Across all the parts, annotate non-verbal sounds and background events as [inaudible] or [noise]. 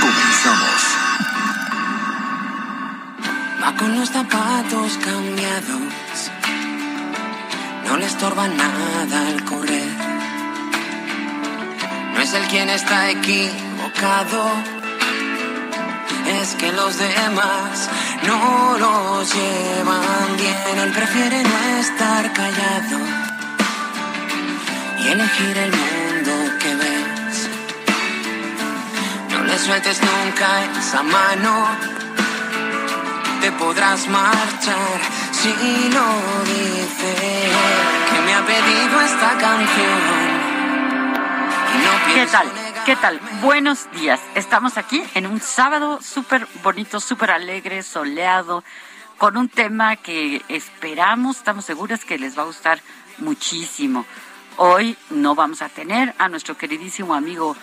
Comenzamos. Va con los zapatos cambiados. No le estorba nada al correr. No es el quien está equivocado. Es que los demás no los llevan bien. Él prefiere no estar callado y elegir el mundo Sueltes nunca esa mano te podrás marchar si no dice que me ha pedido esta canción. Y no ¿Qué tal? ¿Qué tal? Buenos días. Estamos aquí en un sábado súper bonito, súper alegre, soleado, con un tema que esperamos, estamos seguras que les va a gustar muchísimo. Hoy no vamos a tener a nuestro queridísimo amigo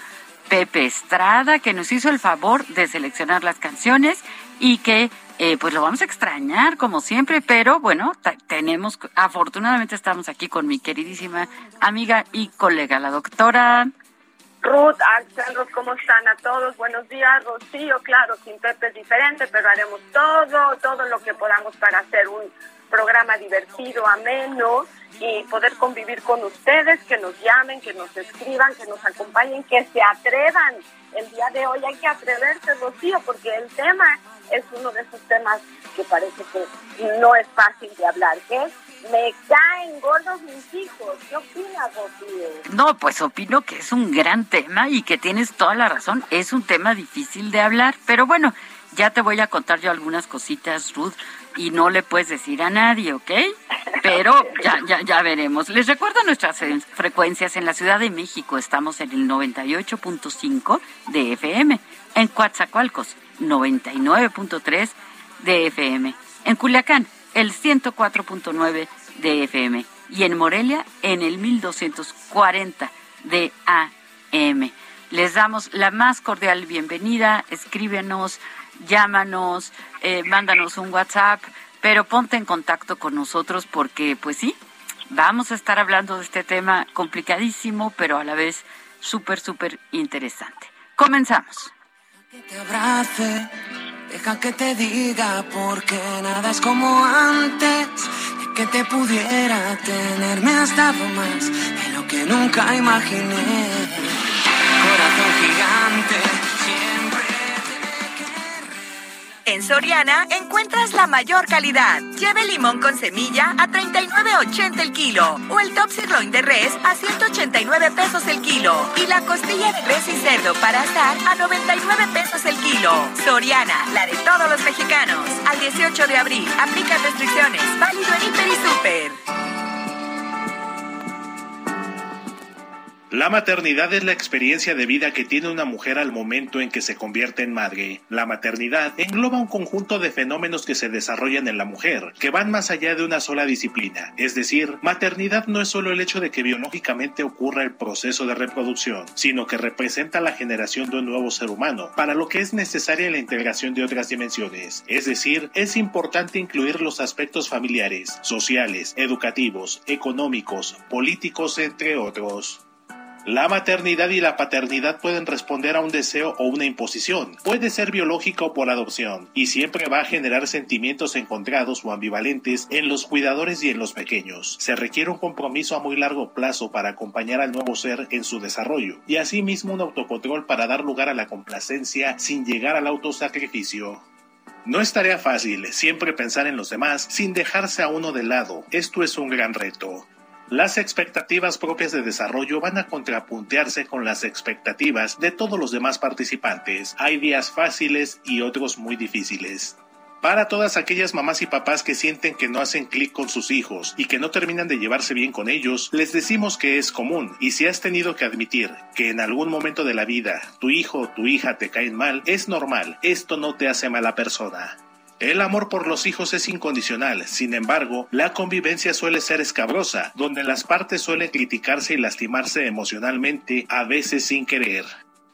Pepe Estrada, que nos hizo el favor de seleccionar las canciones y que eh, pues lo vamos a extrañar como siempre, pero bueno, tenemos, afortunadamente estamos aquí con mi queridísima amiga y colega, la doctora. Ruth, Axel, ¿cómo están a todos? Buenos días, Rocío, claro, sin Pepe es diferente, pero haremos todo, todo lo que podamos para hacer un programa divertido, ameno y poder convivir con ustedes, que nos llamen, que nos escriban, que nos acompañen, que se atrevan. El día de hoy hay que atreverse, Rocío, porque el tema es uno de esos temas que parece que no es fácil de hablar, que me caen gordos mis hijos. ¿Qué opinas, Rocío? No, pues opino que es un gran tema y que tienes toda la razón. Es un tema difícil de hablar, pero bueno, ya te voy a contar yo algunas cositas, Ruth, y no le puedes decir a nadie, ¿ok? Pero ya, ya, ya veremos. Les recuerdo nuestras frecuencias. En la Ciudad de México estamos en el 98.5 de FM. En Coatzacoalcos, 99.3 de FM. En Culiacán, el 104.9 de FM. Y en Morelia, en el 1240 de AM. Les damos la más cordial bienvenida. Escríbenos, llámanos, eh, mándanos un WhatsApp, pero ponte en contacto con nosotros porque, pues sí, vamos a estar hablando de este tema complicadísimo, pero a la vez súper, súper interesante. Comenzamos. Que te abrace, deja que te diga porque nada es como antes. De que te pudiera tener, me has dado más de lo que nunca imaginé. Corazón gigante En Soriana encuentras la mayor calidad. Lleve limón con semilla a 39.80 el kilo o el top sirloin de res a 189 pesos el kilo y la costilla de res y cerdo para asar a 99 pesos el kilo. Soriana, la de todos los mexicanos. Al 18 de abril, aplica restricciones. Válido en Hiper y Super. La maternidad es la experiencia de vida que tiene una mujer al momento en que se convierte en madre. La maternidad engloba un conjunto de fenómenos que se desarrollan en la mujer, que van más allá de una sola disciplina. Es decir, maternidad no es solo el hecho de que biológicamente ocurra el proceso de reproducción, sino que representa la generación de un nuevo ser humano, para lo que es necesaria la integración de otras dimensiones. Es decir, es importante incluir los aspectos familiares, sociales, educativos, económicos, políticos, entre otros. La maternidad y la paternidad pueden responder a un deseo o una imposición. Puede ser biológica o por adopción, y siempre va a generar sentimientos encontrados o ambivalentes en los cuidadores y en los pequeños. Se requiere un compromiso a muy largo plazo para acompañar al nuevo ser en su desarrollo, y asimismo un autocontrol para dar lugar a la complacencia sin llegar al autosacrificio. No es tarea fácil siempre pensar en los demás sin dejarse a uno de lado. Esto es un gran reto. Las expectativas propias de desarrollo van a contrapuntearse con las expectativas de todos los demás participantes. Hay días fáciles y otros muy difíciles. Para todas aquellas mamás y papás que sienten que no hacen clic con sus hijos y que no terminan de llevarse bien con ellos, les decimos que es común y si has tenido que admitir que en algún momento de la vida tu hijo o tu hija te caen mal, es normal, esto no te hace mala persona. El amor por los hijos es incondicional, sin embargo, la convivencia suele ser escabrosa, donde las partes suelen criticarse y lastimarse emocionalmente, a veces sin querer.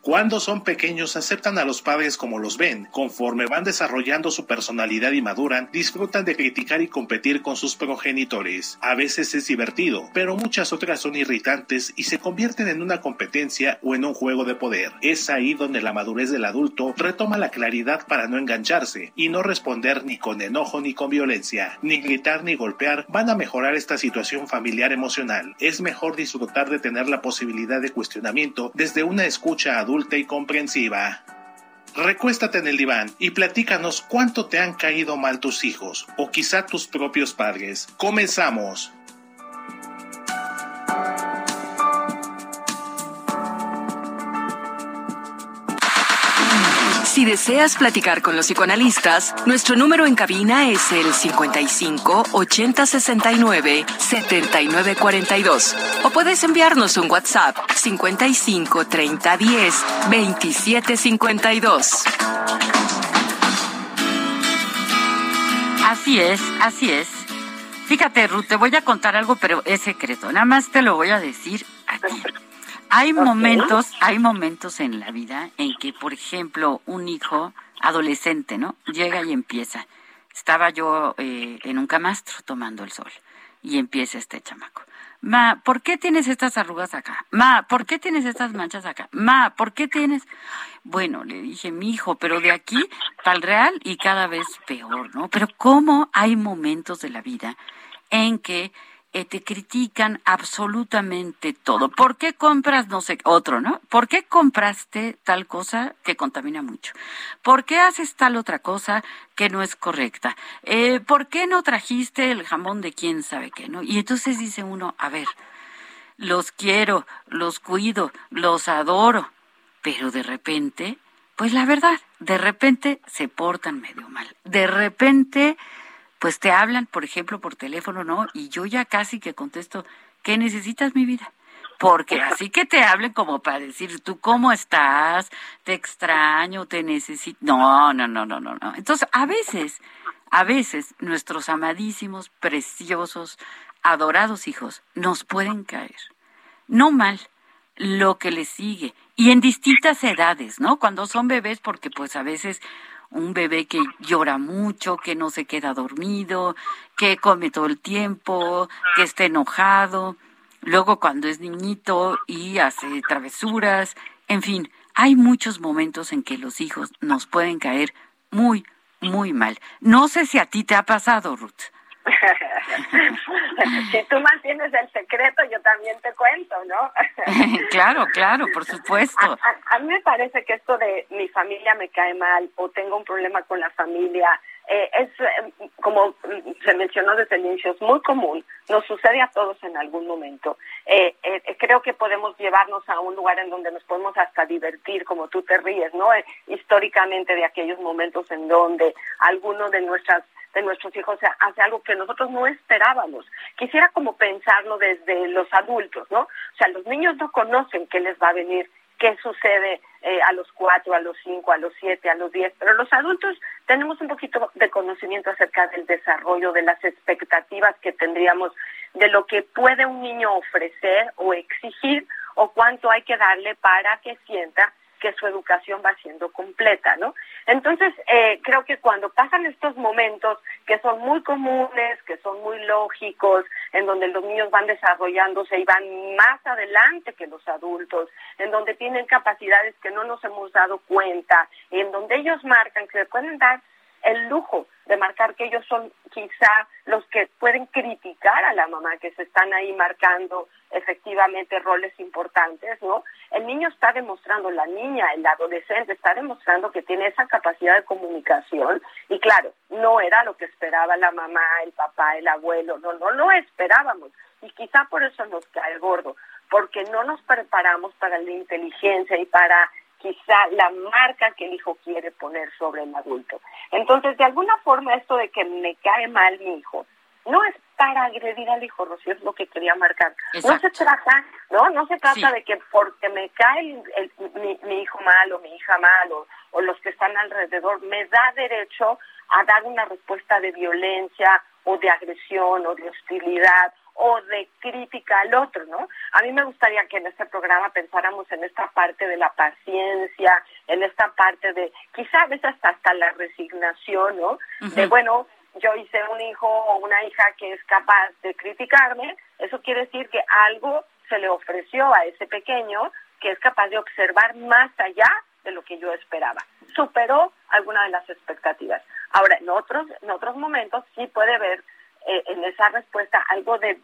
Cuando son pequeños aceptan a los padres como los ven, conforme van desarrollando su personalidad y maduran, disfrutan de criticar y competir con sus progenitores. A veces es divertido, pero muchas otras son irritantes y se convierten en una competencia o en un juego de poder. Es ahí donde la madurez del adulto retoma la claridad para no engancharse y no responder ni con enojo ni con violencia, ni gritar ni golpear van a mejorar esta situación familiar emocional. Es mejor disfrutar de tener la posibilidad de cuestionamiento desde una escucha adulta y comprensiva. Recuéstate en el diván y platícanos cuánto te han caído mal tus hijos o quizá tus propios padres. Comenzamos. Si deseas platicar con los psicoanalistas, nuestro número en cabina es el 55 80 69 79 42. O puedes enviarnos un WhatsApp 55 30 10 27 52. Así es, así es. Fíjate, Ruth, te voy a contar algo, pero es secreto. Nada más te lo voy a decir aquí. Hay momentos, hay momentos en la vida en que, por ejemplo, un hijo adolescente, ¿no? Llega y empieza. Estaba yo eh, en un camastro tomando el sol y empieza este chamaco. Ma, ¿por qué tienes estas arrugas acá? Ma, ¿por qué tienes estas manchas acá? Ma, ¿por qué tienes? Bueno, le dije, mi hijo, pero de aquí tal real y cada vez peor, ¿no? Pero cómo hay momentos de la vida en que eh, te critican absolutamente todo. ¿Por qué compras, no sé, otro, ¿no? ¿Por qué compraste tal cosa que contamina mucho? ¿Por qué haces tal otra cosa que no es correcta? Eh, ¿Por qué no trajiste el jamón de quién sabe qué, no? Y entonces dice uno, a ver, los quiero, los cuido, los adoro, pero de repente, pues la verdad, de repente se portan medio mal. De repente pues te hablan, por ejemplo, por teléfono, ¿no? Y yo ya casi que contesto, ¿qué necesitas mi vida? Porque así que te hablen como para decir, ¿tú cómo estás? Te extraño, te necesito. No, no, no, no, no, no. Entonces, a veces, a veces nuestros amadísimos, preciosos, adorados hijos nos pueden caer. No mal, lo que les sigue. Y en distintas edades, ¿no? Cuando son bebés, porque pues a veces un bebé que llora mucho, que no se queda dormido, que come todo el tiempo, que está enojado, luego cuando es niñito y hace travesuras, en fin, hay muchos momentos en que los hijos nos pueden caer muy, muy mal. No sé si a ti te ha pasado, Ruth. [laughs] [laughs] si tú mantienes el secreto, yo también te cuento, ¿no? [laughs] claro, claro, por supuesto. A, mí me parece que esto de mi familia me cae mal o tengo un problema con la familia, eh, es, eh, como se mencionó desde el inicio, es muy común, nos sucede a todos en algún momento. Eh, creo que podemos llevarnos a un lugar en donde nos podemos hasta divertir, como tú te ríes, ¿no? históricamente de aquellos momentos en donde alguno de nuestras de nuestros hijos hace algo que nosotros no esperábamos. Quisiera como pensarlo desde los adultos, ¿no? O sea, los niños no conocen qué les va a venir, qué sucede eh, a los cuatro, a los cinco, a los siete, a los diez, pero los adultos tenemos un poquito de conocimiento acerca del desarrollo, de las expectativas que tendríamos, de lo que puede un niño ofrecer o exigir o cuánto hay que darle para que sienta que su educación va siendo completa, ¿no? Entonces, eh, creo que cuando pasan estos momentos que son muy comunes, que son muy lógicos, en donde los niños van desarrollándose y van más adelante que los adultos, en donde tienen capacidades que no nos hemos dado cuenta, en donde ellos marcan que pueden dar el lujo de marcar que ellos son quizá los que pueden criticar a la mamá, que se están ahí marcando efectivamente roles importantes, ¿no? El niño está demostrando, la niña, el adolescente está demostrando que tiene esa capacidad de comunicación y claro, no era lo que esperaba la mamá, el papá, el abuelo, no, no lo esperábamos y quizá por eso nos cae gordo, porque no nos preparamos para la inteligencia y para quizá la marca que el hijo quiere poner sobre el adulto. Entonces, de alguna forma, esto de que me cae mal mi hijo, no es para agredir al hijo, Rocío, es lo que quería marcar. No se trata, ¿no? No se trata de que porque me cae mi, hijo mal o mi hija mal o, o los que están alrededor, me da derecho a dar una respuesta de violencia o de agresión o de hostilidad o de crítica al otro, ¿no? A mí me gustaría que en este programa pensáramos en esta parte de la paciencia, en esta parte de, quizá a veces hasta, la resignación, ¿no? De, bueno, yo hice un hijo o una hija que es capaz de criticarme, eso quiere decir que algo se le ofreció a ese pequeño que es capaz de observar más allá de lo que yo esperaba. Superó alguna de las expectativas. Ahora, en otros, en otros momentos sí puede haber eh, en esa respuesta algo de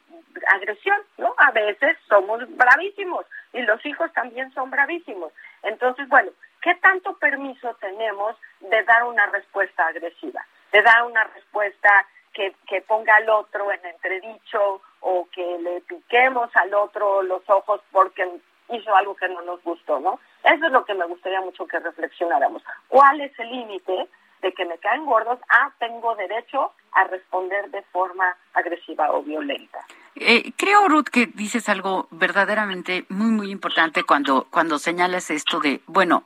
agresión, ¿no? A veces somos bravísimos y los hijos también son bravísimos. Entonces, bueno, ¿qué tanto permiso tenemos de dar una respuesta agresiva? De dar una respuesta que, que ponga al otro en entredicho o que le piquemos al otro los ojos porque hizo algo que no nos gustó, ¿no? Eso es lo que me gustaría mucho que reflexionáramos. ¿Cuál es el límite de que me caen gordos, ah, tengo derecho responder de forma agresiva o violenta. Eh, creo, Ruth, que dices algo verdaderamente muy, muy importante cuando, cuando señalas esto de, bueno,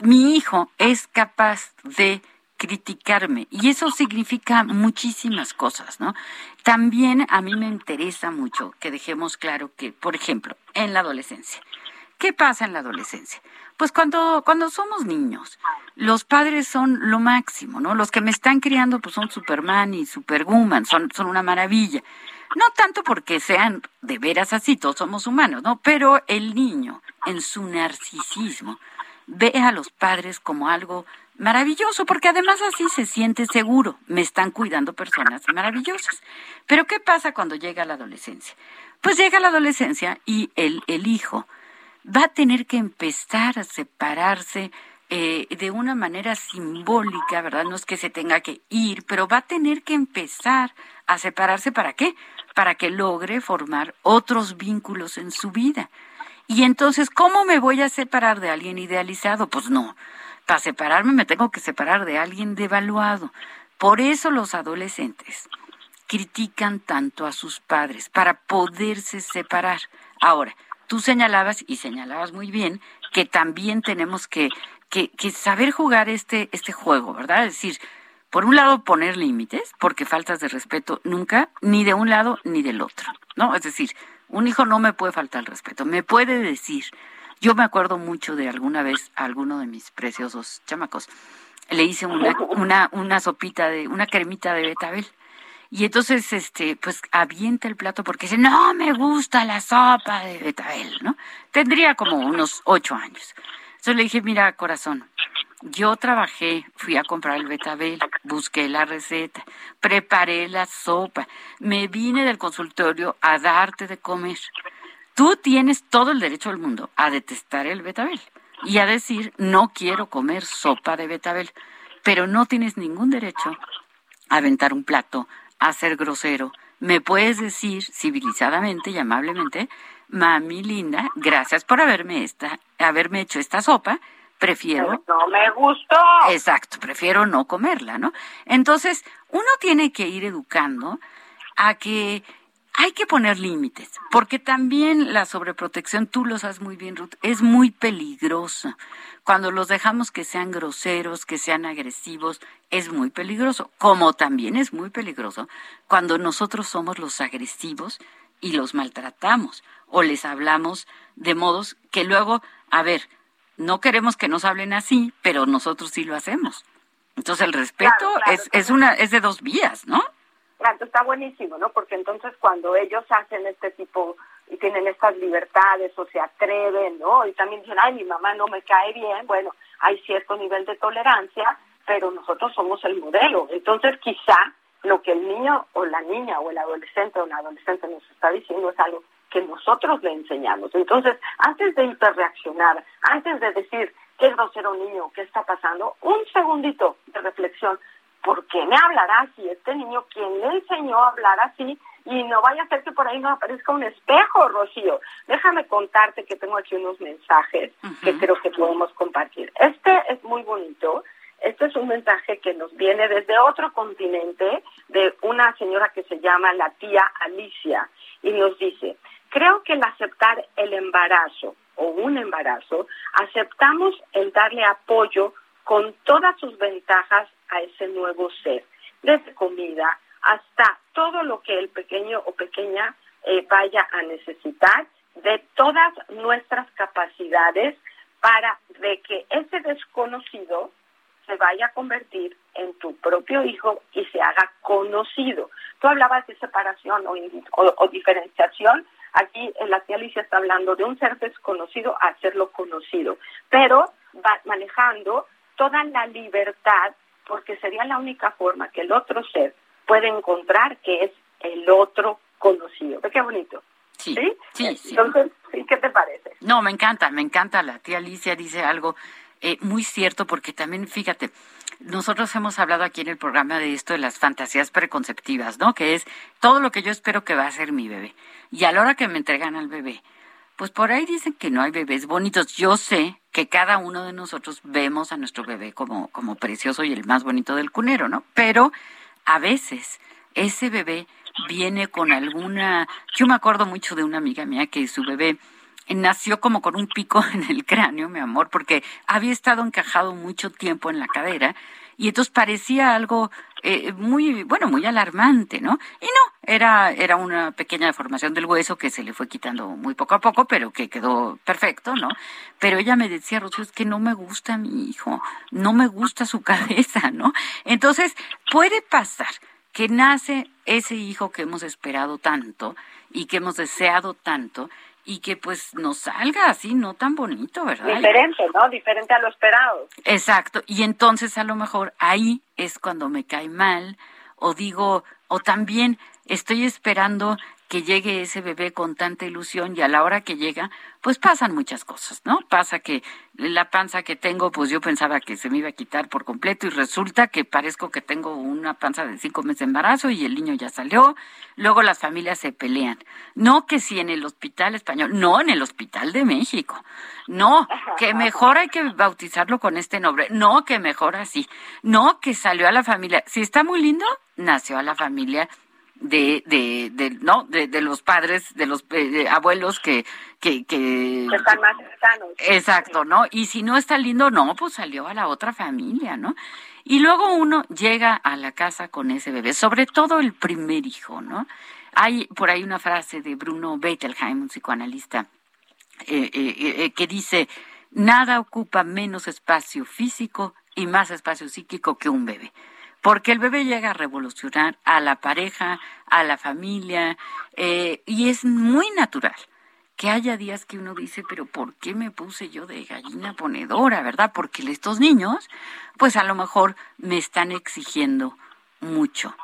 mi hijo es capaz de criticarme y eso significa muchísimas cosas, ¿no? También a mí me interesa mucho que dejemos claro que, por ejemplo, en la adolescencia, ¿qué pasa en la adolescencia? Pues cuando, cuando somos niños, los padres son lo máximo, ¿no? Los que me están criando, pues son Superman y Superwoman, son, son una maravilla. No tanto porque sean de veras así, todos somos humanos, ¿no? Pero el niño, en su narcisismo, ve a los padres como algo maravilloso, porque además así se siente seguro, me están cuidando personas maravillosas. Pero ¿qué pasa cuando llega la adolescencia? Pues llega la adolescencia y el, el hijo va a tener que empezar a separarse eh, de una manera simbólica, ¿verdad? No es que se tenga que ir, pero va a tener que empezar a separarse para qué? Para que logre formar otros vínculos en su vida. Y entonces, ¿cómo me voy a separar de alguien idealizado? Pues no, para separarme me tengo que separar de alguien devaluado. Por eso los adolescentes critican tanto a sus padres, para poderse separar. Ahora, tú señalabas y señalabas muy bien que también tenemos que, que, saber jugar este, este juego, ¿verdad? Es decir, por un lado poner límites, porque faltas de respeto nunca, ni de un lado ni del otro, ¿no? Es decir, un hijo no me puede faltar el respeto, me puede decir, yo me acuerdo mucho de alguna vez a alguno de mis preciosos chamacos, le hice una, una, una sopita de, una cremita de betabel y entonces, este, pues avienta el plato porque dice, no me gusta la sopa de betabel, ¿no? Tendría como unos ocho años. Entonces le dije, mira, corazón, yo trabajé, fui a comprar el betabel, busqué la receta, preparé la sopa, me vine del consultorio a darte de comer. Tú tienes todo el derecho del mundo a detestar el betabel y a decir, no quiero comer sopa de betabel, pero no tienes ningún derecho a aventar un plato a ser grosero. Me puedes decir civilizadamente y amablemente, mami linda, gracias por haberme esta, haberme hecho esta sopa. Prefiero. No me gustó. Exacto, prefiero no comerla, ¿no? Entonces, uno tiene que ir educando a que hay que poner límites, porque también la sobreprotección, tú lo sabes muy bien, Ruth, es muy peligrosa. Cuando los dejamos que sean groseros, que sean agresivos, es muy peligroso. Como también es muy peligroso cuando nosotros somos los agresivos y los maltratamos o les hablamos de modos que luego, a ver, no queremos que nos hablen así, pero nosotros sí lo hacemos. Entonces el respeto es, es, una, es de dos vías, ¿no? Claro, está buenísimo, ¿no? Porque entonces cuando ellos hacen este tipo y tienen estas libertades o se atreven, ¿no? Y también dicen, ay, mi mamá no me cae bien, bueno, hay cierto nivel de tolerancia, pero nosotros somos el modelo. Entonces quizá lo que el niño o la niña o el adolescente o la adolescente nos está diciendo es algo que nosotros le enseñamos. Entonces, antes de hiperreaccionar, antes de decir qué grosero niño, qué está pasando, un segundito de reflexión. ¿Por qué me hablará así este niño? ¿Quién le enseñó a hablar así? Y no vaya a ser que por ahí no aparezca un espejo, Rocío. Déjame contarte que tengo aquí unos mensajes que creo que podemos compartir. Este es muy bonito. Este es un mensaje que nos viene desde otro continente de una señora que se llama la tía Alicia y nos dice, creo que el aceptar el embarazo o un embarazo, aceptamos el darle apoyo con todas sus ventajas a ese nuevo ser, desde comida hasta todo lo que el pequeño o pequeña eh, vaya a necesitar, de todas nuestras capacidades para de que ese desconocido se vaya a convertir en tu propio hijo y se haga conocido. Tú hablabas de separación o diferenciación, Aquí la tía Alicia está hablando de un ser desconocido a hacerlo conocido, pero va manejando toda la libertad porque sería la única forma que el otro ser puede encontrar que es el otro conocido. ¿Ve qué bonito? Sí, sí, sí. Entonces, ¿qué te parece? No, me encanta, me encanta. La tía Alicia dice algo eh, muy cierto porque también, fíjate, nosotros hemos hablado aquí en el programa de esto de las fantasías preconceptivas, ¿no? Que es todo lo que yo espero que va a ser mi bebé. Y a la hora que me entregan al bebé, pues por ahí dicen que no hay bebés bonitos. Yo sé que cada uno de nosotros vemos a nuestro bebé como, como precioso y el más bonito del cunero, ¿no? Pero a veces ese bebé viene con alguna... Yo me acuerdo mucho de una amiga mía que su bebé nació como con un pico [laughs] en el cráneo, mi amor, porque había estado encajado mucho tiempo en la cadera y entonces parecía algo eh, muy, bueno, muy alarmante, ¿no? Y no, era, era una pequeña deformación del hueso que se le fue quitando muy poco a poco, pero que quedó perfecto, ¿no? Pero ella me decía, Rocío, es que no me gusta mi hijo, no me gusta su [laughs] cabeza, ¿no? Entonces, puede pasar que nace ese hijo que hemos esperado tanto y que hemos deseado tanto y que pues nos salga así, no tan bonito, ¿verdad? Diferente, ¿no? Diferente a lo esperado. Exacto. Y entonces a lo mejor ahí es cuando me cae mal o digo, o también estoy esperando que llegue ese bebé con tanta ilusión y a la hora que llega, pues pasan muchas cosas, ¿no? Pasa que la panza que tengo, pues yo pensaba que se me iba a quitar por completo y resulta que parezco que tengo una panza de cinco meses de embarazo y el niño ya salió. Luego las familias se pelean. No que si en el hospital español, no en el hospital de México. No, que mejor hay que bautizarlo con este nombre. No, que mejor así. No, que salió a la familia. Si está muy lindo, nació a la familia de, de, de no de, de, los padres de los eh, abuelos que que, que están más cercanos exacto no y si no está lindo no pues salió a la otra familia no y luego uno llega a la casa con ese bebé sobre todo el primer hijo no hay por ahí una frase de Bruno Bettelheim un psicoanalista eh, eh, que dice nada ocupa menos espacio físico y más espacio psíquico que un bebé porque el bebé llega a revolucionar a la pareja, a la familia, eh, y es muy natural que haya días que uno dice, pero ¿por qué me puse yo de gallina ponedora, verdad? Porque estos niños, pues a lo mejor me están exigiendo mucho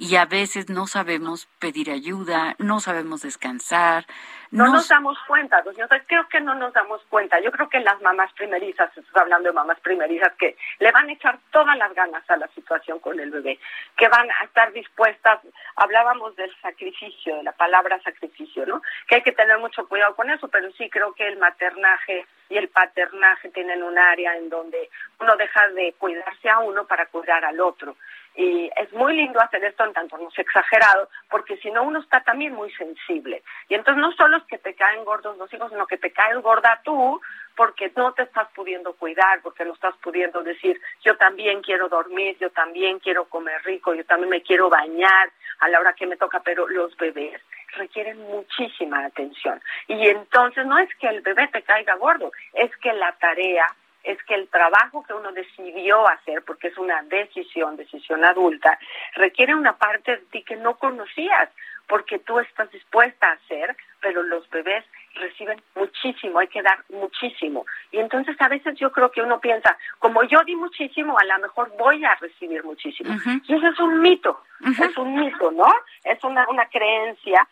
y a veces no sabemos pedir ayuda, no sabemos descansar. No, nos damos cuenta, yo creo que no nos damos cuenta. Yo creo que las mamás primerizas, estás hablando de mamás primerizas, que le van a echar todas las ganas a la situación con el bebé, que van a estar dispuestas, hablábamos del sacrificio, de la palabra sacrificio, ¿no? Que hay que tener mucho cuidado con eso, pero sí creo que el maternaje y el paternaje tienen un área en donde uno deja de cuidarse a uno para cuidar al otro. Y es muy lindo hacer esto en tanto no es exagerado, porque si no uno está también muy sensible. Y entonces no solo es que te caen gordos los hijos, sino que te caes gorda tú porque no te estás pudiendo cuidar, porque no estás pudiendo decir, yo también quiero dormir, yo también quiero comer rico, yo también me quiero bañar a la hora que me toca, pero los bebés requieren muchísima atención. Y entonces no es que el bebé te caiga gordo, es que la tarea, es que el trabajo que uno decidió hacer, porque es una decisión, decisión adulta, requiere una parte de ti que no conocías, porque tú estás dispuesta a hacer, pero los bebés reciben muchísimo, hay que dar muchísimo. Y entonces a veces yo creo que uno piensa, como yo di muchísimo, a lo mejor voy a recibir muchísimo. Y eso es un mito, es un mito, ¿no? Es una, una creencia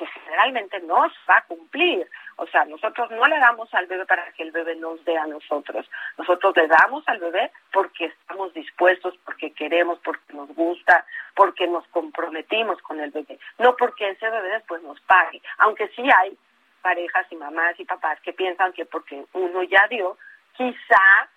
que, generalmente no va a cumplir. O sea, nosotros no le damos al bebé para que el bebé nos dé a nosotros. Nosotros le damos al bebé porque estamos dispuestos, porque queremos, porque nos gusta, porque nos comprometimos con el bebé. No porque ese bebé después nos pague. Aunque sí hay parejas y mamás y papás que piensan que porque uno ya dio, quizá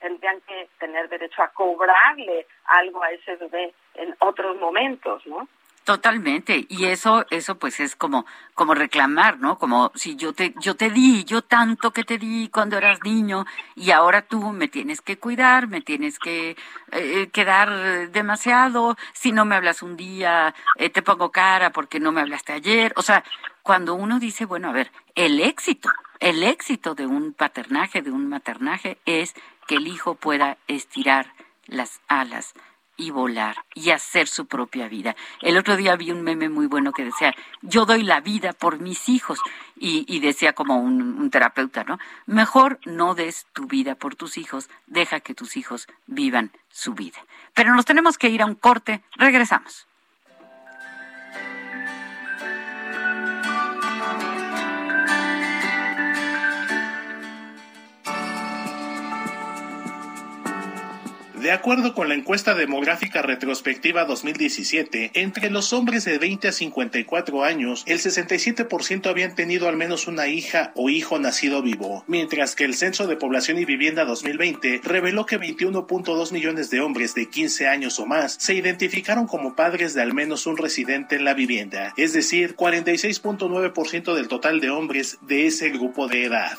tendrían que tener derecho a cobrarle algo a ese bebé en otros momentos, ¿no? Totalmente, y eso, eso pues es como, como reclamar, ¿no? Como si yo te, yo te di, yo tanto que te di cuando eras niño, y ahora tú me tienes que cuidar, me tienes que eh, quedar demasiado, si no me hablas un día, eh, te pongo cara porque no me hablaste ayer. O sea, cuando uno dice, bueno, a ver, el éxito, el éxito de un paternaje, de un maternaje, es que el hijo pueda estirar las alas y volar y hacer su propia vida. El otro día vi un meme muy bueno que decía, yo doy la vida por mis hijos y, decía como un, un, terapeuta, ¿no? Mejor no des tu vida por tus hijos, deja que tus hijos vivan su vida. Pero nos tenemos que ir a un corte, regresamos. De acuerdo con la encuesta demográfica retrospectiva 2017, entre los hombres de 20 a 54 años, el 67% habían tenido al menos una hija o hijo nacido vivo, mientras que el Censo de Población y Vivienda 2020 reveló que 21.2 millones de hombres de 15 años o más se identificaron como padres de al menos un residente en la vivienda, es decir, 46.9% del total de hombres de ese grupo de edad.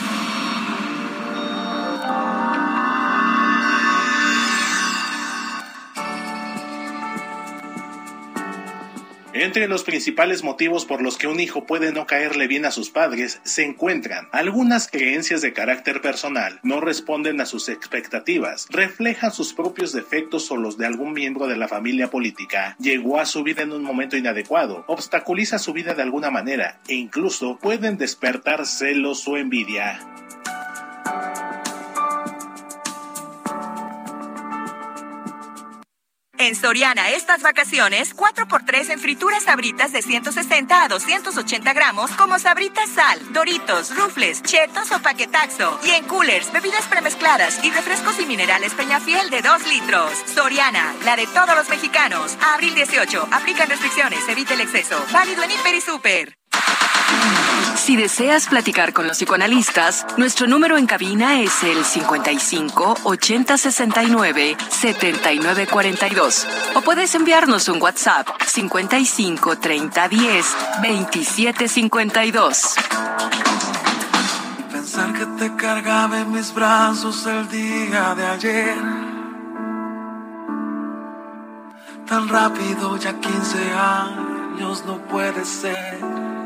Entre los principales motivos por los que un hijo puede no caerle bien a sus padres se encuentran algunas creencias de carácter personal, no responden a sus expectativas, reflejan sus propios defectos o los de algún miembro de la familia política, llegó a su vida en un momento inadecuado, obstaculiza su vida de alguna manera e incluso pueden despertar celos o envidia. En Soriana estas vacaciones, 4x3 en frituras sabritas de 160 a 280 gramos como sabritas sal, doritos, rufles, chetos o paquetaxo. Y en coolers, bebidas premezcladas y refrescos y minerales Peñafiel de 2 litros. Soriana, la de todos los mexicanos. abril 18, aplican restricciones, evite el exceso. Válido en Hiper y Super. Si deseas platicar con los psicoanalistas, nuestro número en cabina es el 55 80 69 79 42. O puedes enviarnos un WhatsApp 55 30 10 27 52. Pensar que te cargaba en mis brazos el día de ayer. Tan rápido, ya 15 años no puede ser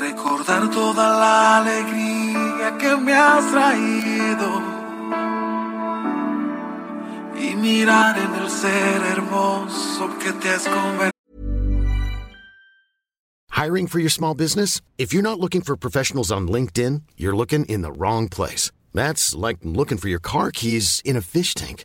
recordar toda la alegría que me has traído y mirar en el ser hermoso que te has convertido. Hiring for your small business? If you're not looking for professionals on LinkedIn, you're looking in the wrong place. That's like looking for your car keys in a fish tank.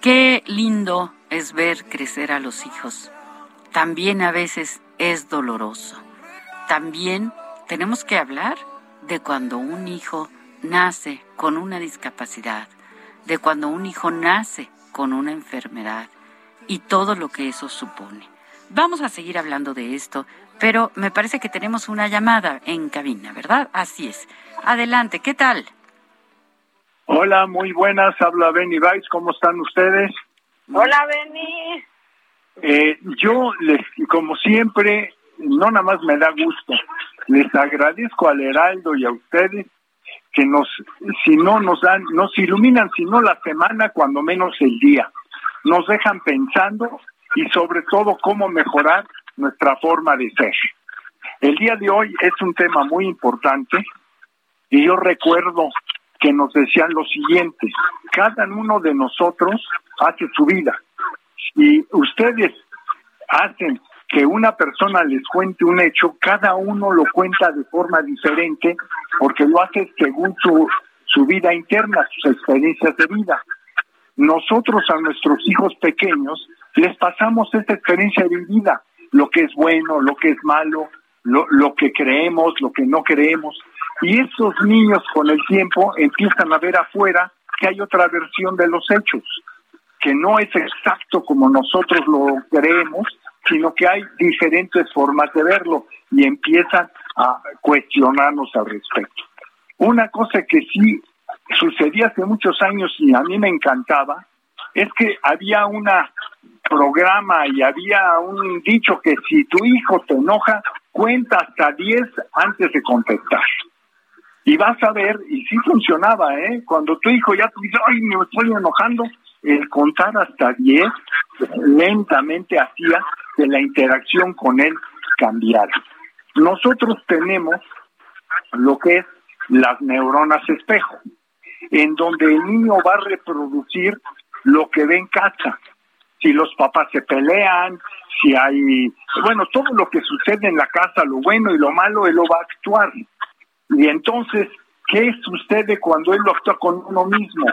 Qué lindo es ver crecer a los hijos. También a veces es doloroso. También tenemos que hablar de cuando un hijo nace con una discapacidad, de cuando un hijo nace con una enfermedad y todo lo que eso supone. Vamos a seguir hablando de esto, pero me parece que tenemos una llamada en cabina, ¿verdad? Así es. Adelante, ¿qué tal? Hola, muy buenas. Habla Benny Weiss. ¿Cómo están ustedes? Hola, Benny. Eh, yo, les, como siempre, no nada más me da gusto. Les agradezco al Heraldo y a ustedes que nos, si no nos dan, nos iluminan, si no la semana, cuando menos el día. Nos dejan pensando y sobre todo cómo mejorar nuestra forma de ser. El día de hoy es un tema muy importante y yo recuerdo que nos decían lo siguiente, cada uno de nosotros hace su vida y ustedes hacen que una persona les cuente un hecho, cada uno lo cuenta de forma diferente porque lo hace según su, su vida interna, sus experiencias de vida. Nosotros a nuestros hijos pequeños les pasamos esta experiencia de vida, lo que es bueno, lo que es malo, lo, lo que creemos, lo que no creemos. Y esos niños con el tiempo empiezan a ver afuera que hay otra versión de los hechos, que no es exacto como nosotros lo creemos, sino que hay diferentes formas de verlo y empiezan a cuestionarnos al respecto. Una cosa que sí sucedía hace muchos años y a mí me encantaba es que había un programa y había un dicho que si tu hijo te enoja, cuenta hasta 10 antes de contestar. Y vas a ver, y sí funcionaba, ¿eh? Cuando tu hijo ya te dice, ay, me estoy enojando, el contar hasta 10 lentamente hacía que la interacción con él cambiara. Nosotros tenemos lo que es las neuronas espejo, en donde el niño va a reproducir lo que ve en casa. Si los papás se pelean, si hay, bueno, todo lo que sucede en la casa, lo bueno y lo malo, él lo va a actuar. Y entonces, ¿qué sucede cuando él lo actúa con uno mismo?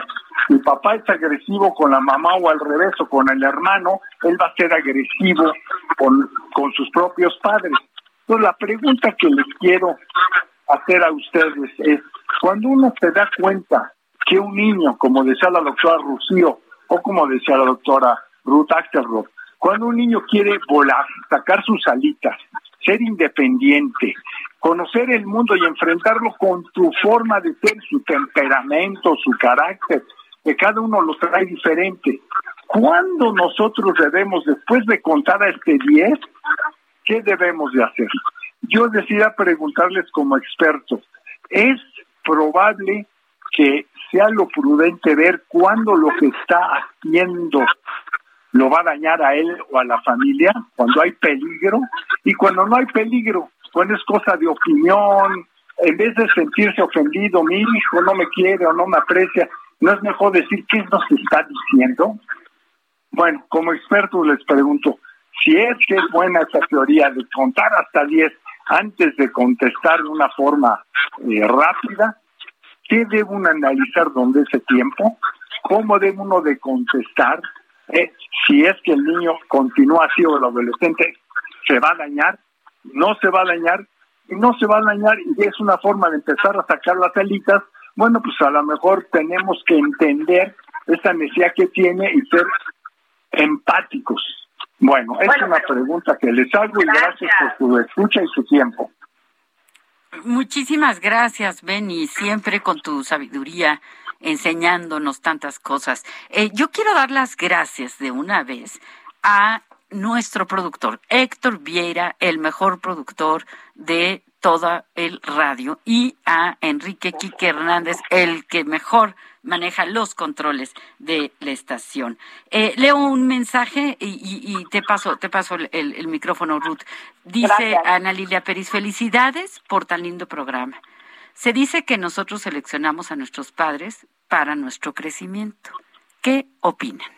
El papá es agresivo con la mamá o al revés o con el hermano, él va a ser agresivo con, con sus propios padres. Entonces, la pregunta que les quiero hacer a ustedes es, cuando uno se da cuenta que un niño, como decía la doctora Rocío, o como decía la doctora Ruth Axelrod, cuando un niño quiere volar, sacar sus alitas, ser independiente, conocer el mundo y enfrentarlo con su forma de ser, su temperamento, su carácter, que cada uno lo trae diferente. ¿Cuándo nosotros debemos, después de contar a este 10, qué debemos de hacer? Yo decía preguntarles como expertos, ¿es probable que sea lo prudente ver cuándo lo que está haciendo lo va a dañar a él o a la familia, cuando hay peligro, y cuando no hay peligro, cuando es cosa de opinión, en vez de sentirse ofendido, mi hijo no me quiere o no me aprecia, ¿no es mejor decir qué nos está diciendo? Bueno, como experto les pregunto, si es que es buena esa teoría de contar hasta 10 antes de contestar de una forma eh, rápida, ¿qué debe uno analizar dónde ese tiempo? ¿Cómo debe uno de contestar? Eh, si es que el niño continúa así o el adolescente se va a dañar, no se va a dañar, y no se va a dañar y es una forma de empezar a sacar las alitas, bueno, pues a lo mejor tenemos que entender esa necesidad que tiene y ser empáticos. Bueno, es una pregunta que les hago y gracias por su escucha y su tiempo. Muchísimas gracias, Benny, siempre con tu sabiduría enseñándonos tantas cosas. Eh, yo quiero dar las gracias de una vez a nuestro productor, Héctor Vieira, el mejor productor de toda el radio, y a Enrique Quique Hernández, el que mejor maneja los controles de la estación. Eh, leo un mensaje y, te paso, te paso el, micrófono, Ruth. Dice Ana Lilia Peris, felicidades por tan lindo programa. Se dice que nosotros seleccionamos a nuestros padres para nuestro crecimiento. ¿Qué opinan?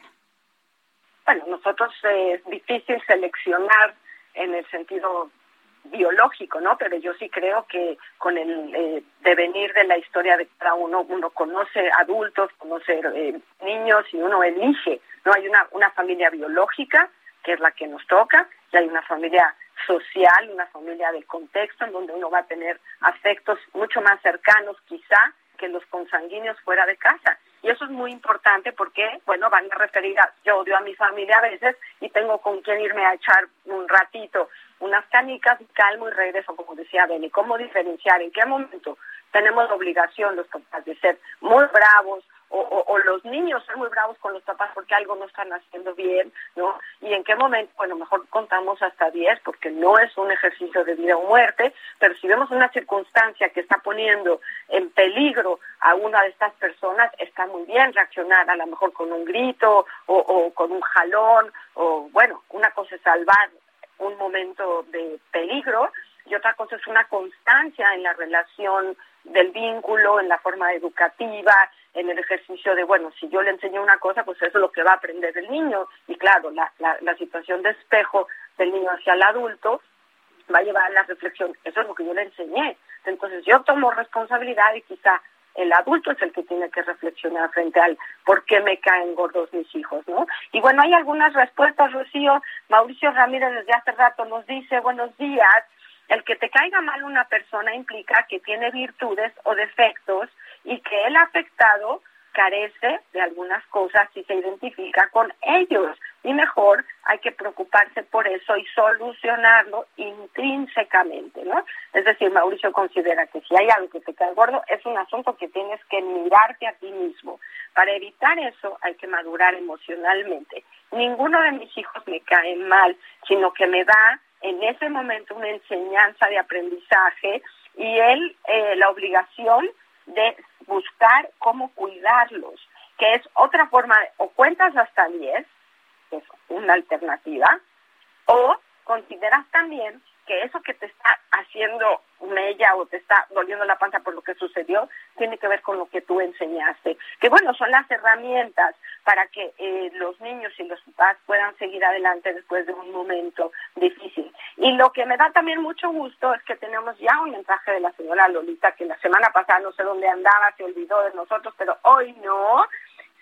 Bueno, nosotros es difícil seleccionar en el sentido biológico, ¿no? Pero yo sí creo que con el eh, devenir de la historia de cada uno, uno conoce adultos, conoce eh, niños y uno elige, ¿no? Hay una, una familia biológica, que es la que nos toca, y hay una familia social, una familia del contexto, en donde uno va a tener afectos mucho más cercanos quizá que los consanguíneos fuera de casa. Y eso es muy importante porque, bueno, van a referir a, yo odio a mi familia a veces y tengo con quien irme a echar un ratito unas canicas, calmo y regreso, como decía Beni. ¿Cómo diferenciar? ¿En qué momento tenemos la obligación los papás de ser muy bravos o, o, los niños ser muy bravos con los papás porque algo no están haciendo bien, ¿no? Y en qué momento, bueno, mejor contamos hasta 10 porque no es un ejercicio de vida o muerte, pero si vemos una circunstancia que está poniendo en peligro a una de estas personas, está muy bien reaccionar, a lo mejor con un grito o, o con un jalón, o bueno, una cosa es salvar un momento de peligro y otra cosa es una constancia en la relación del vínculo, en la forma educativa, en el ejercicio de, bueno, si yo le enseño una cosa, pues eso es lo que va a aprender el niño. Y claro, la, la, la situación de espejo del niño hacia el adulto va a llevar a la reflexión, eso es lo que yo le enseñé. Entonces yo tomo responsabilidad y quizá el adulto es el que tiene que reflexionar frente al por qué me caen gordos mis hijos, ¿no? Y bueno, hay algunas respuestas, Rocío. Mauricio Ramírez desde hace rato nos dice, buenos días, el que te caiga mal una persona implica que tiene virtudes o defectos y que el afectado carece de algunas cosas y se identifica con ellos. Y mejor hay que preocuparse por eso y solucionarlo intrínsecamente, ¿no? Es decir, Mauricio considera que si hay algo que te cae gordo, es un asunto que tienes que mirarte a ti mismo. Para evitar eso hay que madurar emocionalmente. Ninguno de mis hijos me cae mal, sino que me da en ese momento una enseñanza de aprendizaje y él eh, la obligación de buscar cómo cuidarlos, que es otra forma, o cuentas hasta 10, que es una alternativa, o consideras también que eso que te está haciendo mella o te está doliendo la panza por lo que sucedió, tiene que ver con lo que tú enseñaste. Que bueno, son las herramientas para que eh, los niños y los papás puedan seguir adelante después de un momento difícil. Y lo que me da también mucho gusto es que tenemos ya un mensaje de la señora Lolita, que la semana pasada no sé dónde andaba, se olvidó de nosotros, pero hoy no,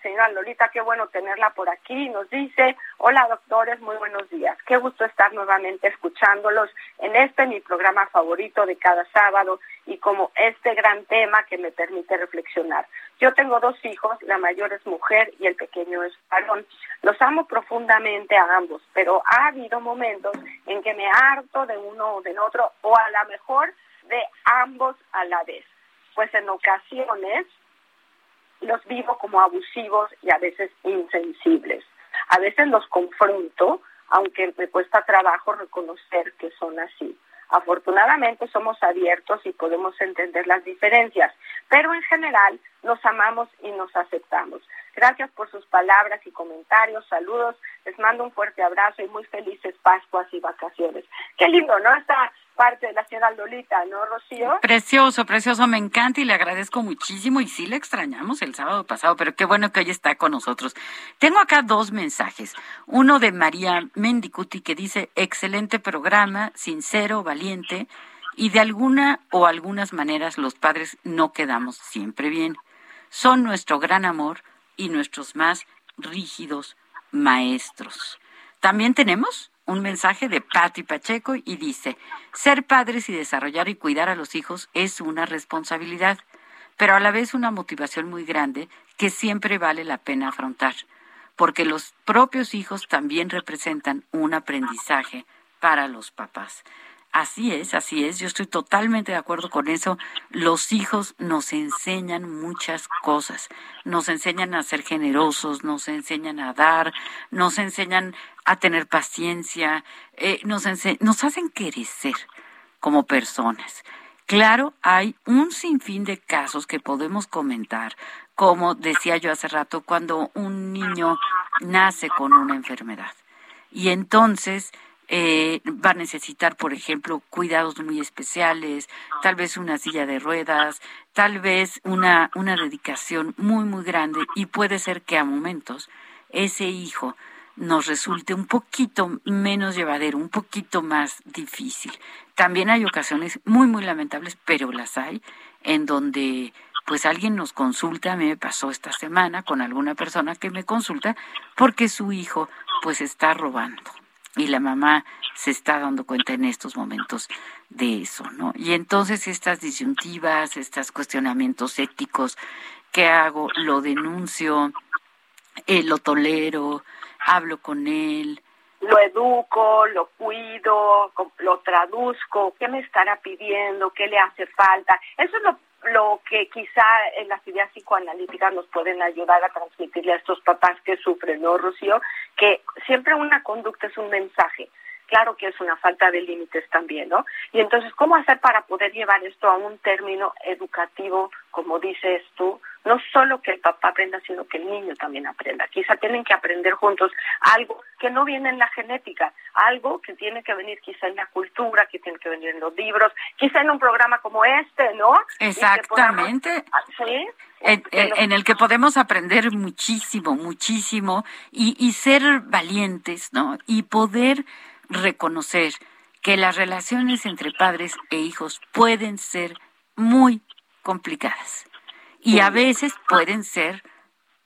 señora Lolita, qué bueno tenerla por aquí. Nos dice, hola doctores, muy buenos días. Qué gusto estar nuevamente escuchándolos en este mi programa favorito de cada sábado como este gran tema que me permite reflexionar. Yo tengo dos hijos, la mayor es mujer y el pequeño es varón. Los amo profundamente a ambos, pero ha habido momentos en que me harto de uno o del otro o a lo mejor de ambos a la vez. Pues en ocasiones los vivo como abusivos y a veces insensibles. A veces los confronto, aunque me cuesta trabajo reconocer que son así. Afortunadamente somos abiertos y podemos entender las diferencias, pero en general nos amamos y nos aceptamos. Gracias por sus palabras y comentarios, saludos, les mando un fuerte abrazo y muy felices Pascuas y vacaciones. Qué lindo, ¿no? Está parte de la señora Lolita, ¿no, Rocío? Precioso, precioso, me encanta y le agradezco muchísimo y sí le extrañamos el sábado pasado, pero qué bueno que hoy está con nosotros. Tengo acá dos mensajes. Uno de María Mendicuti que dice, excelente programa, sincero, valiente y de alguna o algunas maneras los padres no quedamos siempre bien. Son nuestro gran amor y nuestros más rígidos maestros. También tenemos un mensaje de Patti Pacheco y dice, ser padres y desarrollar y cuidar a los hijos es una responsabilidad, pero a la vez una motivación muy grande que siempre vale la pena afrontar, porque los propios hijos también representan un aprendizaje para los papás. Así es, así es, yo estoy totalmente de acuerdo con eso. Los hijos nos enseñan muchas cosas, nos enseñan a ser generosos, nos enseñan a dar, nos enseñan a tener paciencia, eh, nos, nos hacen crecer como personas. Claro, hay un sinfín de casos que podemos comentar, como decía yo hace rato, cuando un niño nace con una enfermedad. Y entonces eh, va a necesitar, por ejemplo, cuidados muy especiales, tal vez una silla de ruedas, tal vez una, una dedicación muy, muy grande y puede ser que a momentos ese hijo nos resulte un poquito menos llevadero, un poquito más difícil. También hay ocasiones muy, muy lamentables, pero las hay, en donde pues alguien nos consulta, a mí me pasó esta semana con alguna persona que me consulta porque su hijo pues está robando y la mamá se está dando cuenta en estos momentos de eso, ¿no? Y entonces estas disyuntivas, estos cuestionamientos éticos, ¿qué hago? ¿Lo denuncio? Eh, ¿Lo tolero? ¿Hablo con él? Lo educo, lo cuido, lo traduzco, ¿qué me estará pidiendo? ¿Qué le hace falta? Eso es lo lo que quizá en las ideas psicoanalíticas nos pueden ayudar a transmitirle a estos papás que sufren, ¿no, Rocío? Que siempre una conducta es un mensaje. Claro que es una falta de límites también, ¿no? Y entonces, ¿cómo hacer para poder llevar esto a un término educativo, como dices tú, no solo que el papá aprenda, sino que el niño también aprenda. Quizá tienen que aprender juntos algo que no viene en la genética, algo que tiene que venir quizá en la cultura, que tiene que venir en los libros, quizá en un programa como este, ¿no? Exactamente. Ah, ¿Sí? En, el que podemos aprender muchísimo, muchísimo y, y ser valientes, ¿no? Y poder reconocer que las relaciones entre padres e hijos pueden ser muy complicadas y a veces pueden ser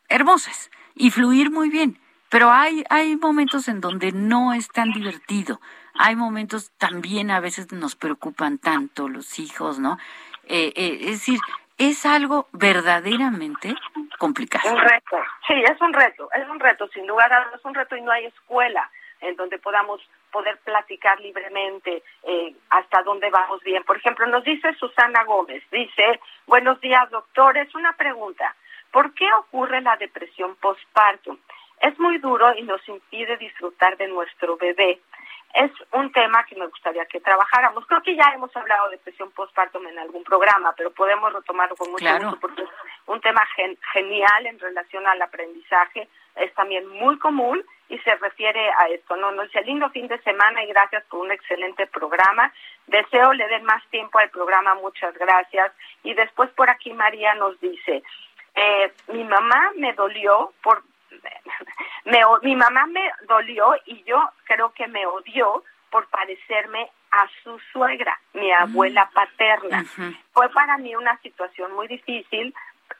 hermosas y fluir muy bien. Pero hay, hay momentos en donde no es tan divertido. Hay momentos también a veces nos preocupan tanto los hijos, ¿no? Eh, eh, es decir, es algo verdaderamente complicado. Un reto, sí, es un reto, es un reto, sin lugar a dudas, es un reto y no hay escuela en donde podamos poder platicar libremente eh, hasta dónde vamos bien. Por ejemplo, nos dice Susana Gómez, dice, buenos días doctores, una pregunta, ¿por qué ocurre la depresión postparto? Es muy duro y nos impide disfrutar de nuestro bebé. Es un tema que me gustaría que trabajáramos. Creo que ya hemos hablado de depresión postparto en algún programa, pero podemos retomarlo con mucho gusto porque es un tema genial en relación al aprendizaje. Es también muy común y se refiere a esto. No, no dice lindo fin de semana y gracias por un excelente programa. Deseo le den más tiempo al programa, muchas gracias. Y después por aquí María nos dice, eh, mi mamá me dolió por, [laughs] me, mi mamá me dolió y yo creo que me odió por parecerme a su suegra, mi mm. abuela paterna. Fue para mí una situación muy difícil,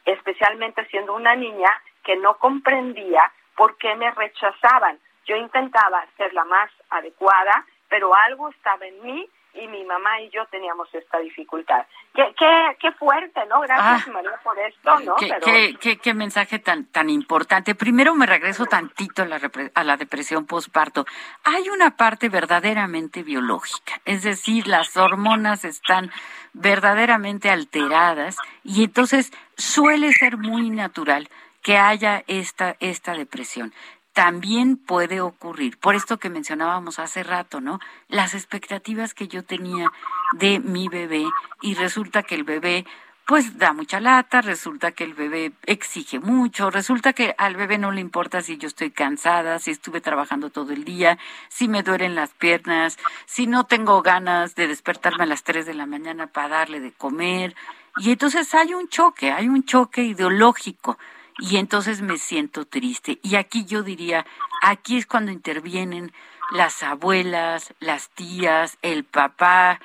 especialmente siendo una niña que no comprendía por qué me rechazaban. Yo intentaba ser la más adecuada, pero algo estaba en mí y mi mamá y yo teníamos esta dificultad. Qué, qué, qué fuerte, ¿no? Gracias, ah, María, por esto, ¿no? Qué, qué, qué, mensaje tan, tan importante. Primero me regreso tantito a la, a la depresión postparto. Hay una parte verdaderamente biológica, es decir, las hormonas están verdaderamente alteradas y entonces suele ser muy natural que haya esta, esta depresión. También puede ocurrir, por esto que mencionábamos hace rato, ¿no? Las expectativas que yo tenía de mi bebé y resulta que el bebé pues da mucha lata, resulta que el bebé exige mucho, resulta que al bebé no le importa si yo estoy cansada, si estuve trabajando todo el día, si me duelen las piernas, si no tengo ganas de despertarme a las 3 de la mañana para darle de comer. Y entonces hay un choque, hay un choque ideológico y entonces me siento triste. Y aquí yo diría, aquí es cuando intervienen las abuelas, las tías, el papá,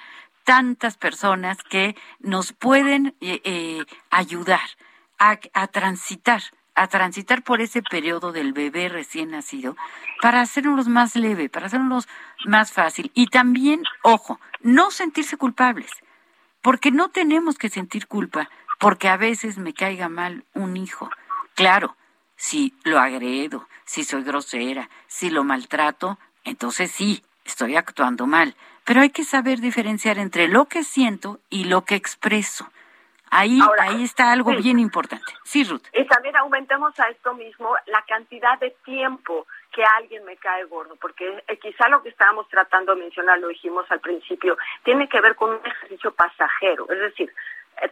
tantas personas que nos pueden eh, eh, ayudar a, a transitar a transitar por ese periodo del bebé recién nacido para hacernos más leve, para hacernos más fácil. Y también, ojo, no sentirse culpables, porque no tenemos que sentir culpa porque a veces me caiga mal un hijo. Claro, si lo agredo, si soy grosera, si lo maltrato, entonces sí, estoy actuando mal. Pero hay que saber diferenciar entre lo que siento y lo que expreso. Ahí, ahí está algo bien importante. Sí, Ruth. Y también aumentemos a esto mismo la cantidad de tiempo que alguien me cae gordo, porque eh, quizá lo que estábamos tratando de mencionar, lo dijimos al principio, tiene que ver con un ejercicio pasajero. Es decir,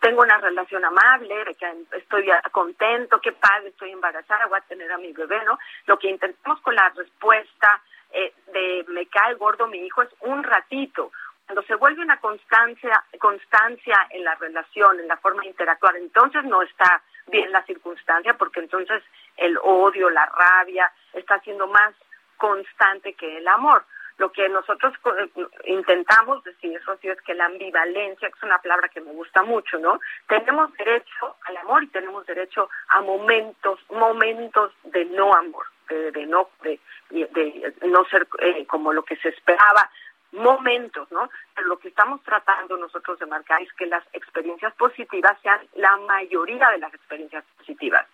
tengo una relación amable, de que estoy contento, qué padre, estoy embarazada, voy a tener a mi bebé, ¿no? Lo que intentamos con la respuesta eh, de me cae gordo mi hijo es un ratito. Cuando se vuelve una constancia, constancia en la relación, en la forma de interactuar, entonces no está bien la circunstancia, porque entonces el odio, la rabia, está siendo más constante que el amor. Lo que nosotros eh, intentamos decir, Rocío, es que la ambivalencia, que es una palabra que me gusta mucho, ¿no? Tenemos derecho al amor y tenemos derecho a momentos, momentos de no amor, de, no, de, no ser eh, como lo que se esperaba, momentos, ¿no? Pero lo que estamos tratando nosotros de marcar es que las experiencias positivas sean la mayoría de las experiencias positivas.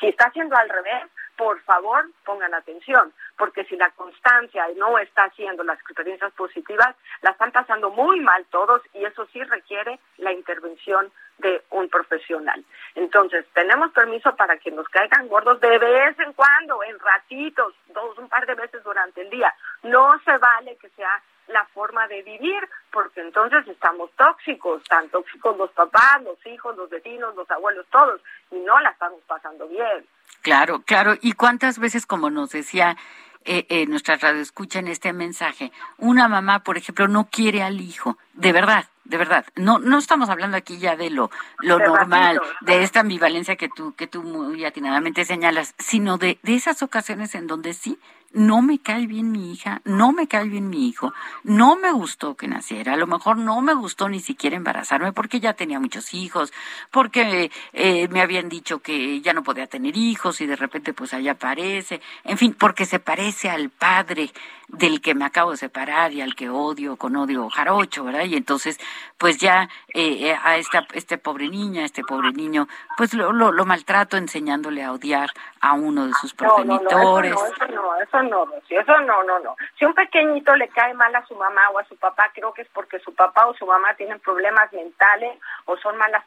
Si está haciendo al revés, por favor pongan atención, porque si la constancia no está haciendo las experiencias positivas, la están pasando muy mal todos y eso sí requiere la intervención de un profesional. Entonces, tenemos permiso para que nos caigan gordos de vez en cuando, en ratitos, dos, un par de veces durante el día. No se vale que sea la forma de vivir, porque entonces estamos tóxicos, tan tóxicos los papás, los hijos, los vecinos, los abuelos, todos, y no la estamos pasando bien. Claro, claro. ¿Y cuántas veces, como nos decía eh, eh, nuestra radio escucha en este mensaje, una mamá, por ejemplo, no quiere al hijo, de verdad, de verdad, no no estamos hablando aquí ya de lo lo normal, de esta ambivalencia que tú que tú muy atinadamente señalas, sino de de esas ocasiones en donde sí no me cae bien mi hija, no me cae bien mi hijo, no me gustó que naciera, a lo mejor no me gustó ni siquiera embarazarme porque ya tenía muchos hijos, porque eh, me habían dicho que ya no podía tener hijos y de repente pues allá aparece, en fin, porque se parece al padre del que me acabo de separar y al que odio con odio jarocho, ¿verdad? Y entonces pues ya eh, eh, a esta este pobre niña, este pobre niño, pues lo, lo, lo maltrato enseñándole a odiar a uno de sus progenitores. no, no, eso no, no, no. Si un pequeñito le cae mal a su mamá o a su papá, creo que es porque su papá o su mamá tienen problemas mentales o son malas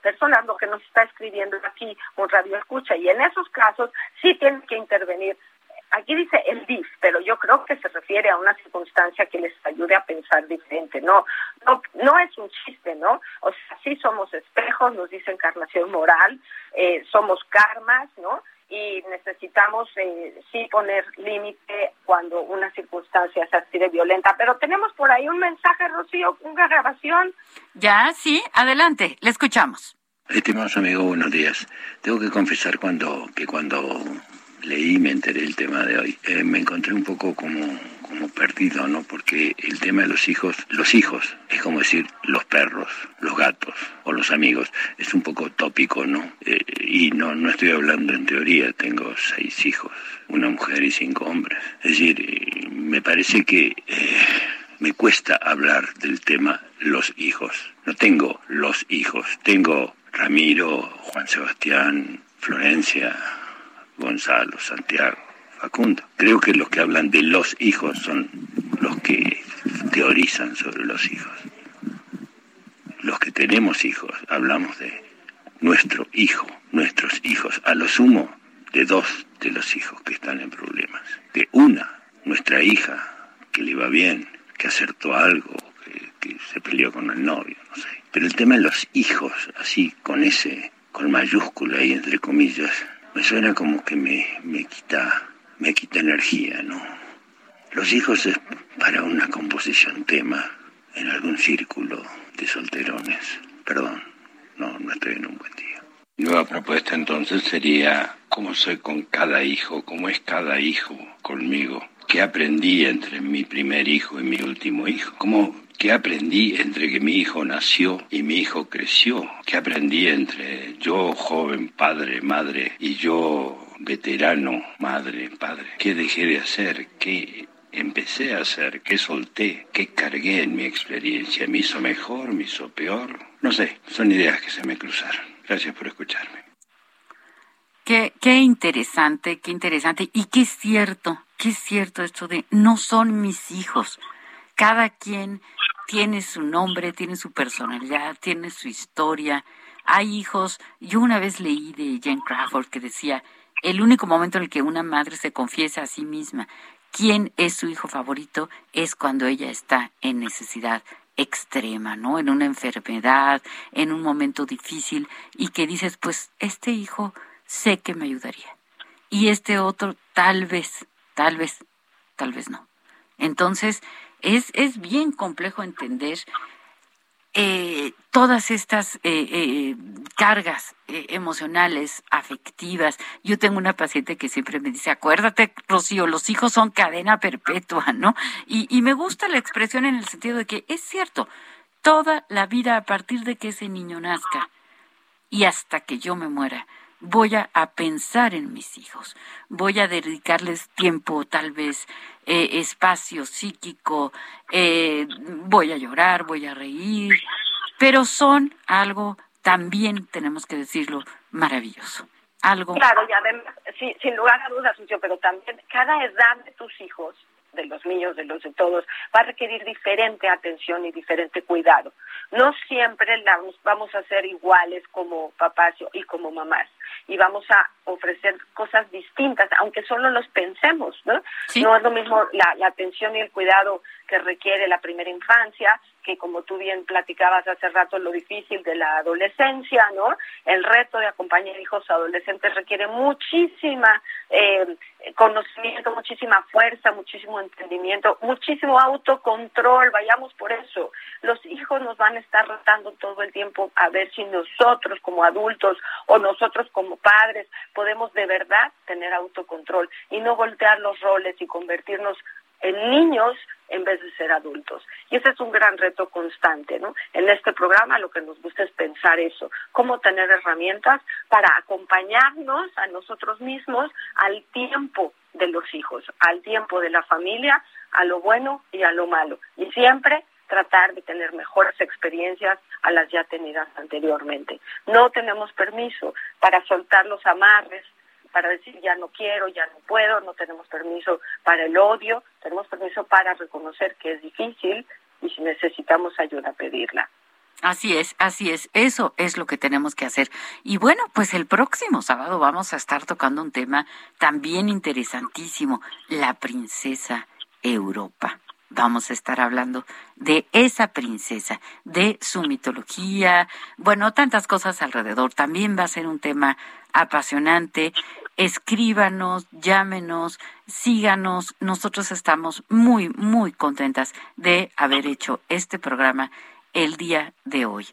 personas, lo que nos está escribiendo aquí un radio escucha. Y en esos casos sí tienen que intervenir. Aquí dice el DIF, pero yo creo que se refiere a una circunstancia que les ayude a pensar diferente. No, no, no es un chiste, ¿no? O sea, sí somos espejos, nos dice encarnación moral, eh, somos karmas, ¿no? Y necesitamos eh, sí poner límite cuando una circunstancia se active violenta. Pero tenemos por ahí un mensaje, Rocío, una grabación. Ya, sí, adelante, le escuchamos. Estimados amigos, buenos días. Tengo que confesar cuando que cuando leí y me enteré del tema de hoy, eh, me encontré un poco como, como perdido, ¿no? Porque el tema de los hijos, los hijos, es como decir los perros, los gatos o los amigos, es un poco tópico, ¿no? Eh, y no, no estoy hablando en teoría, tengo seis hijos, una mujer y cinco hombres. Es decir, eh, me parece que me cuesta hablar del tema los hijos. No tengo los hijos, tengo Ramiro, Juan Sebastián, Florencia, Gonzalo, Santiago, Facundo. Creo que los que hablan de los hijos son los que teorizan sobre los hijos. Los que tenemos hijos hablamos de nuestro hijo, nuestros hijos, a lo sumo de dos de los hijos que están en problemas. De una, nuestra hija, que le va bien, que acertó algo, que, que se peleó con el novio, no sé. Pero el tema de los hijos, así, con ese, con mayúscula y entre comillas, me suena como que me, me quita me quita energía, ¿no? Los hijos es para una composición tema en algún círculo de solterones. Perdón, no, no estoy en un buen día. Nueva propuesta entonces sería cómo soy con cada hijo, cómo es cada hijo conmigo. ¿Qué aprendí entre mi primer hijo y mi último hijo? ¿Cómo ¿Qué aprendí entre que mi hijo nació y mi hijo creció? ¿Qué aprendí entre yo, joven padre, madre, y yo, veterano, madre, padre? ¿Qué dejé de hacer? ¿Qué empecé a hacer? ¿Qué solté? ¿Qué cargué en mi experiencia? ¿Me hizo mejor? ¿Me hizo peor? No sé, son ideas que se me cruzaron. Gracias por escucharme. Qué, qué interesante, qué interesante. Y qué cierto, qué cierto esto de no son mis hijos cada quien tiene su nombre, tiene su personalidad, tiene su historia. Hay hijos, yo una vez leí de Jane Crawford que decía, el único momento en el que una madre se confiesa a sí misma quién es su hijo favorito es cuando ella está en necesidad extrema, ¿no? En una enfermedad, en un momento difícil y que dices, pues este hijo sé que me ayudaría y este otro tal vez, tal vez, tal vez no. Entonces, es, es bien complejo entender eh, todas estas eh, eh, cargas emocionales, afectivas. Yo tengo una paciente que siempre me dice, acuérdate, Rocío, los hijos son cadena perpetua, ¿no? Y, y me gusta la expresión en el sentido de que es cierto, toda la vida a partir de que ese niño nazca y hasta que yo me muera, voy a, pensar en mis hijos, voy a dedicarles tiempo, tal vez eh, espacio psíquico, eh, voy a llorar, voy a reír, pero son algo, también tenemos que decirlo, maravilloso. Algo. Claro, y sin lugar a dudas, pero también cada edad de tus hijos de los niños, de los de todos, va a requerir diferente atención y diferente cuidado. No siempre vamos a ser iguales como papás y como mamás y vamos a ofrecer cosas distintas, aunque solo los pensemos, ¿no? No es lo mismo la, la atención y el cuidado que requiere la primera infancia que como tú bien platicabas hace rato, lo difícil de la adolescencia, ¿no? El reto de acompañar hijos adolescentes requiere muchísima eh, conocimiento, muchísima fuerza, muchísimo entendimiento, muchísimo autocontrol, vayamos por eso. Los hijos nos van a estar retando todo el tiempo a ver si nosotros como adultos o nosotros como padres podemos de verdad tener autocontrol y no voltear los roles y convertirnos en niños en vez de ser adultos. Y ese es un gran reto constante, ¿no? En este programa lo que nos gusta es pensar eso, cómo tener herramientas para acompañarnos a nosotros mismos al tiempo de los hijos, al tiempo de la familia, a lo bueno y a lo malo. Y siempre tratar de tener mejores experiencias a las ya tenidas anteriormente. No tenemos permiso para soltar los amarres, para decir ya no quiero, ya no puedo, no tenemos permiso para el odio, tenemos permiso para reconocer que es difícil y si necesitamos ayuda pedirla. Así es, así es, eso es lo que tenemos que hacer. Y bueno, pues el próximo sábado vamos a estar tocando un tema también interesantísimo, la princesa Europa. Vamos a estar hablando de esa princesa, de su mitología, bueno, tantas cosas alrededor. También va a ser un tema apasionante. Escríbanos, llámenos, síganos. Nosotros estamos muy, muy contentas de haber hecho este programa el día de hoy.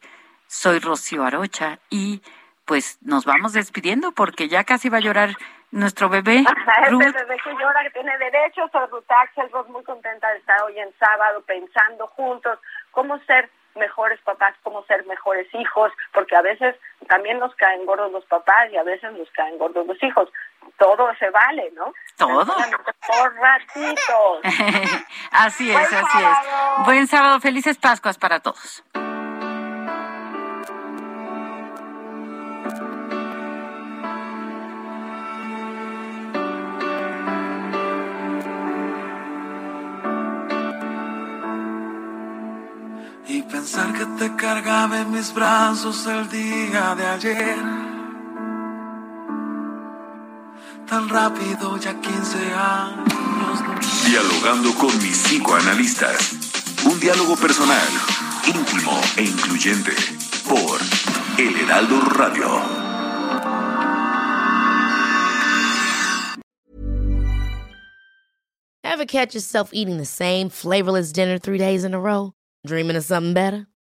Soy Rocío Arocha y pues nos vamos despidiendo porque ya casi va a llorar nuestro bebé. [laughs] Ruth. bebé que llora, que tiene derechos. Soy Ruth Axel, muy contenta de estar hoy en sábado pensando juntos cómo ser mejores papás, cómo ser mejores hijos, porque a veces también nos caen gordos los papás y a veces nos caen gordos los hijos. Todo se vale, ¿no? Todo. Por ratitos. [laughs] así es, así es. Buen sábado, felices Pascuas para todos. Que te cargaba en mis brazos el día de ayer. Tan rápido, ya 15 años. Dialogando con mis psicoanalistas. Un diálogo personal, íntimo e incluyente. Por El Heraldo Radio. Ever catch yourself eating the same flavorless dinner three days in a row? Dreaming of something better?